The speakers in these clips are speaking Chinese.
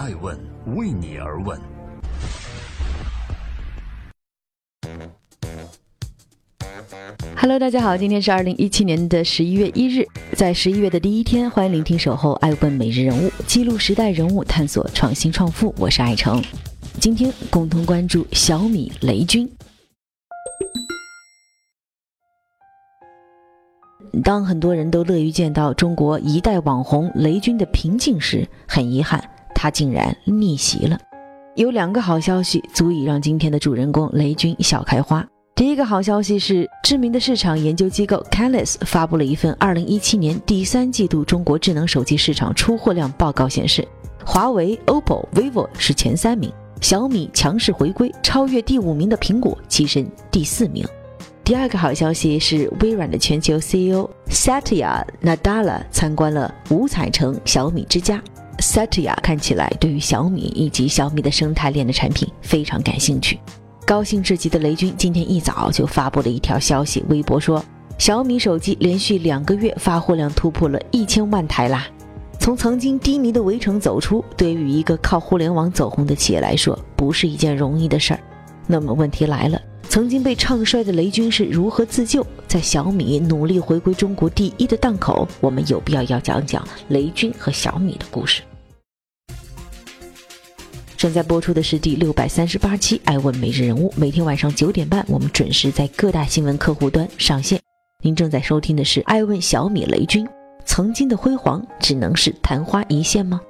爱问为你而问。Hello，大家好，今天是二零一七年的十一月一日，在十一月的第一天，欢迎聆听守候爱问每日人物，记录时代人物，探索创新创富。我是爱成，今天共同关注小米雷军。当很多人都乐于见到中国一代网红雷军的平静时，很遗憾，他竟然逆袭了。有两个好消息足以让今天的主人公雷军笑开花。第一个好消息是，知名的市场研究机构 Canalys 发布了一份2017年第三季度中国智能手机市场出货量报告，显示，华为、OPPO、vivo 是前三名，小米强势回归，超越第五名的苹果，跻身第四名。第二个好消息是，微软的全球 CEO Satya Nadella 参观了五彩城小米之家。Satya 看起来对于小米以及小米的生态链的产品非常感兴趣。高兴至极的雷军今天一早就发布了一条消息，微博说：“小米手机连续两个月发货量突破了一千万台啦！从曾经低迷的围城走出，对于一个靠互联网走红的企业来说，不是一件容易的事儿。那么问题来了，曾经被唱衰的雷军是如何自救？在小米努力回归中国第一的档口，我们有必要要讲讲雷军和小米的故事。”正在播出的是第六百三十八期《爱问每日人物》，每天晚上九点半，我们准时在各大新闻客户端上线。您正在收听的是《爱问小米雷军》，曾经的辉煌只能是昙花一现吗？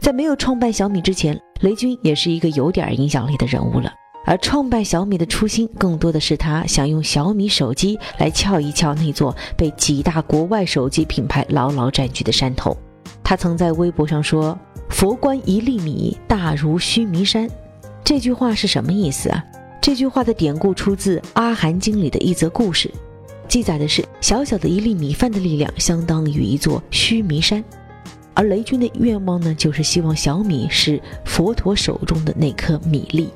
在没有创办小米之前，雷军也是一个有点影响力的人物了。而创办小米的初心，更多的是他想用小米手机来撬一撬那座被几大国外手机品牌牢牢占据的山头。他曾在微博上说。佛观一粒米，大如须弥山。这句话是什么意思啊？这句话的典故出自《阿含经》里的一则故事，记载的是小小的一粒米饭的力量相当于一座须弥山。而雷军的愿望呢，就是希望小米是佛陀手中的那颗米粒。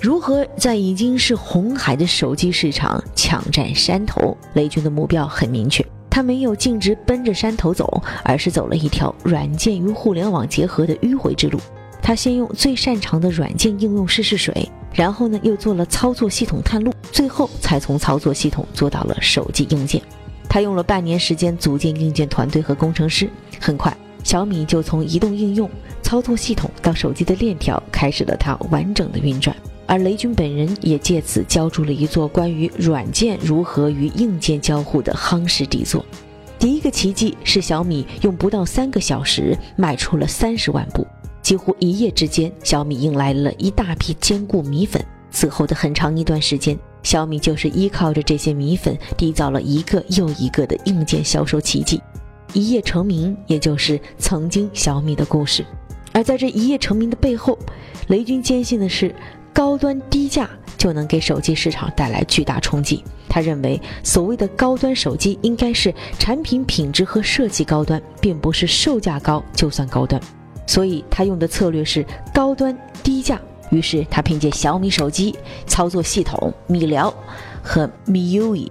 如何在已经是红海的手机市场抢占山头？雷军的目标很明确。他没有径直奔着山头走，而是走了一条软件与互联网结合的迂回之路。他先用最擅长的软件应用试试水，然后呢又做了操作系统探路，最后才从操作系统做到了手机硬件。他用了半年时间组建硬件团队和工程师，很快小米就从移动应用、操作系统到手机的链条开始了它完整的运转。而雷军本人也借此交出了一座关于软件如何与硬件交互的夯实底座。第一个奇迹是小米用不到三个小时卖出了三十万部，几乎一夜之间，小米迎来了一大批坚固米粉。此后的很长一段时间，小米就是依靠着这些米粉缔造了一个又一个的硬件销售奇迹，一夜成名，也就是曾经小米的故事。而在这一夜成名的背后，雷军坚信的是。高端低价就能给手机市场带来巨大冲击。他认为，所谓的高端手机应该是产品品质和设计高端，并不是售价高就算高端。所以他用的策略是高端低价。于是他凭借小米手机操作系统、米聊和 MIUI。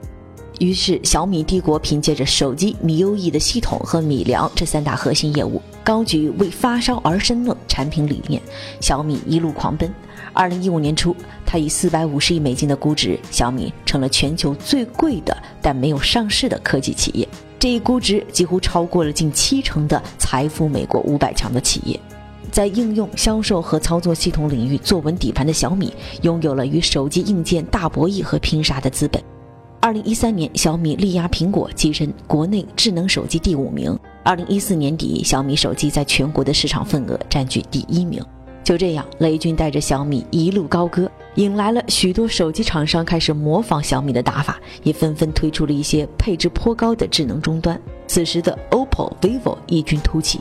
于是小米帝国凭借着手机米优 E 的系统和米聊这三大核心业务，高举为发烧而生的产品理念，小米一路狂奔。二零一五年初，它以四百五十亿美金的估值，小米成了全球最贵的但没有上市的科技企业。这一估值几乎超过了近七成的财富美国五百强的企业。在应用、销售和操作系统领域坐稳底盘的小米，拥有了与手机硬件大博弈和拼杀的资本。二零一三年，小米力压苹果，跻身国内智能手机第五名。二零一四年底，小米手机在全国的市场份额占据第一名。就这样，雷军带着小米一路高歌，引来了许多手机厂商开始模仿小米的打法，也纷纷推出了一些配置颇高的智能终端。此时的 OPPO、vivo 异军突起，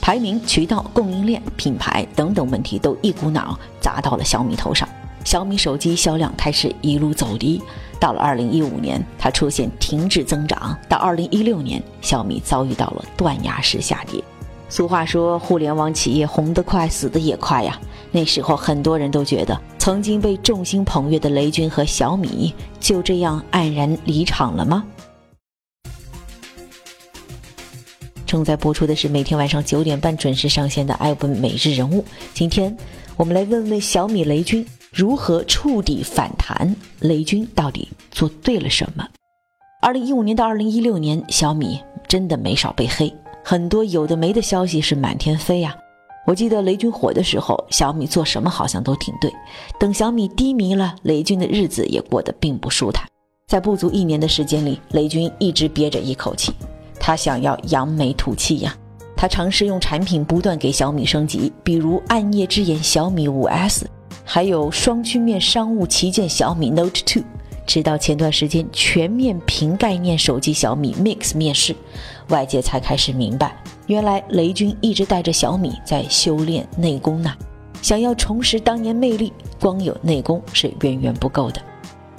排名、渠道、供应链、品牌等等问题都一股脑砸到了小米头上。小米手机销量开始一路走低，到了2015年，它出现停滞增长；到2016年，小米遭遇到了断崖式下跌。俗话说，互联网企业红得快，死得也快呀。那时候，很多人都觉得，曾经被众星捧月的雷军和小米就这样黯然离场了吗？正在播出的是每天晚上九点半准时上线的《艾问每日人物》。今天我们来问问小米雷军如何触底反弹，雷军到底做对了什么？二零一五年到二零一六年，小米真的没少被黑，很多有的没的消息是满天飞呀。我记得雷军火的时候，小米做什么好像都挺对。等小米低迷了，雷军的日子也过得并不舒坦。在不足一年的时间里，雷军一直憋着一口气，他想要扬眉吐气呀。他尝试用产品不断给小米升级，比如暗夜之眼小米五 S，还有双曲面商务旗舰小米 Note 2。直到前段时间全面屏概念手机小米 Mix 面世，外界才开始明白，原来雷军一直带着小米在修炼内功呢。想要重拾当年魅力，光有内功是远远不够的。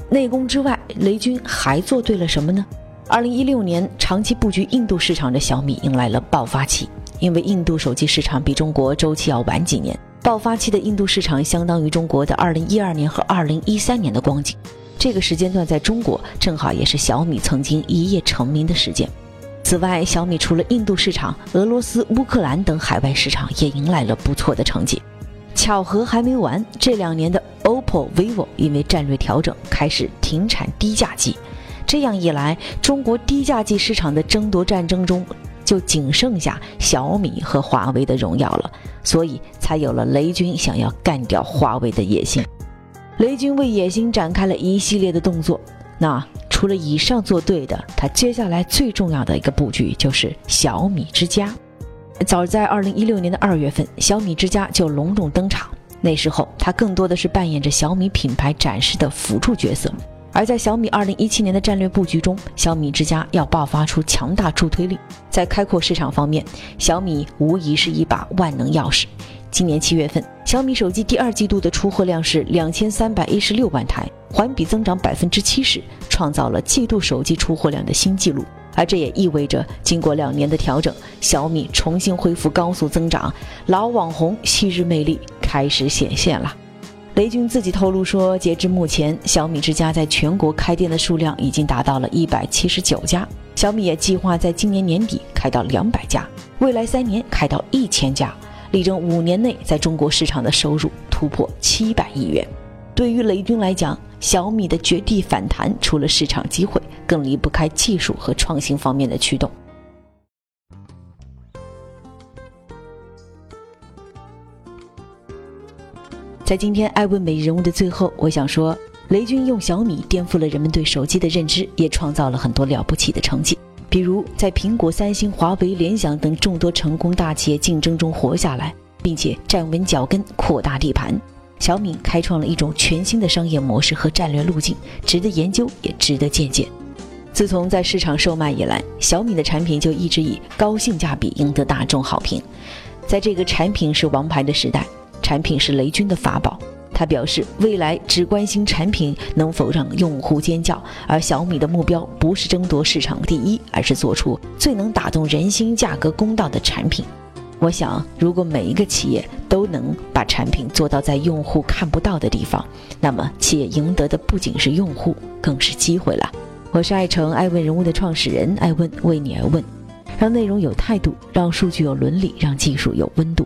内功之外，雷军还做对了什么呢？二零一六年，长期布局印度市场的小米迎来了爆发期，因为印度手机市场比中国周期要晚几年，爆发期的印度市场相当于中国的二零一二年和二零一三年的光景。这个时间段在中国正好也是小米曾经一夜成名的时间。此外，小米除了印度市场，俄罗斯、乌克兰等海外市场也迎来了不错的成绩。巧合还没完，这两年的 OPPO、vivo 因为战略调整开始停产低价机，这样一来，中国低价机市场的争夺战争中就仅剩下小米和华为的荣耀了，所以才有了雷军想要干掉华为的野心。雷军为野心展开了一系列的动作，那除了以上做对的，他接下来最重要的一个布局就是小米之家。早在二零一六年的二月份，小米之家就隆重登场。那时候，它更多的是扮演着小米品牌展示的辅助角色。而在小米二零一七年的战略布局中，小米之家要爆发出强大助推力。在开阔市场方面，小米无疑是一把万能钥匙。今年七月份，小米手机第二季度的出货量是两千三百一十六万台，环比增长百分之七十，创造了季度手机出货量的新纪录。而这也意味着，经过两年的调整，小米重新恢复高速增长，老网红昔日魅力开始显现了。雷军自己透露说，截至目前，小米之家在全国开店的数量已经达到了一百七十九家。小米也计划在今年年底开到两百家，未来三年开到一千家，力争五年内在中国市场的收入突破七百亿元。对于雷军来讲，小米的绝地反弹，除了市场机会。更离不开技术和创新方面的驱动。在今天爱问美人物的最后，我想说，雷军用小米颠覆了人们对手机的认知，也创造了很多了不起的成绩。比如，在苹果、三星、华为、联想等众多成功大企业竞争中活下来，并且站稳脚跟，扩大地盘。小米开创了一种全新的商业模式和战略路径，值得研究，也值得借鉴。自从在市场售卖以来，小米的产品就一直以高性价比赢得大众好评。在这个产品是王牌的时代，产品是雷军的法宝。他表示，未来只关心产品能否让用户尖叫，而小米的目标不是争夺市场第一，而是做出最能打动人心、价格公道的产品。我想，如果每一个企业都能把产品做到在用户看不到的地方，那么企业赢得的不仅是用户，更是机会了。我是爱成爱问人物的创始人，爱问为你而问，让内容有态度，让数据有伦理，让技术有温度。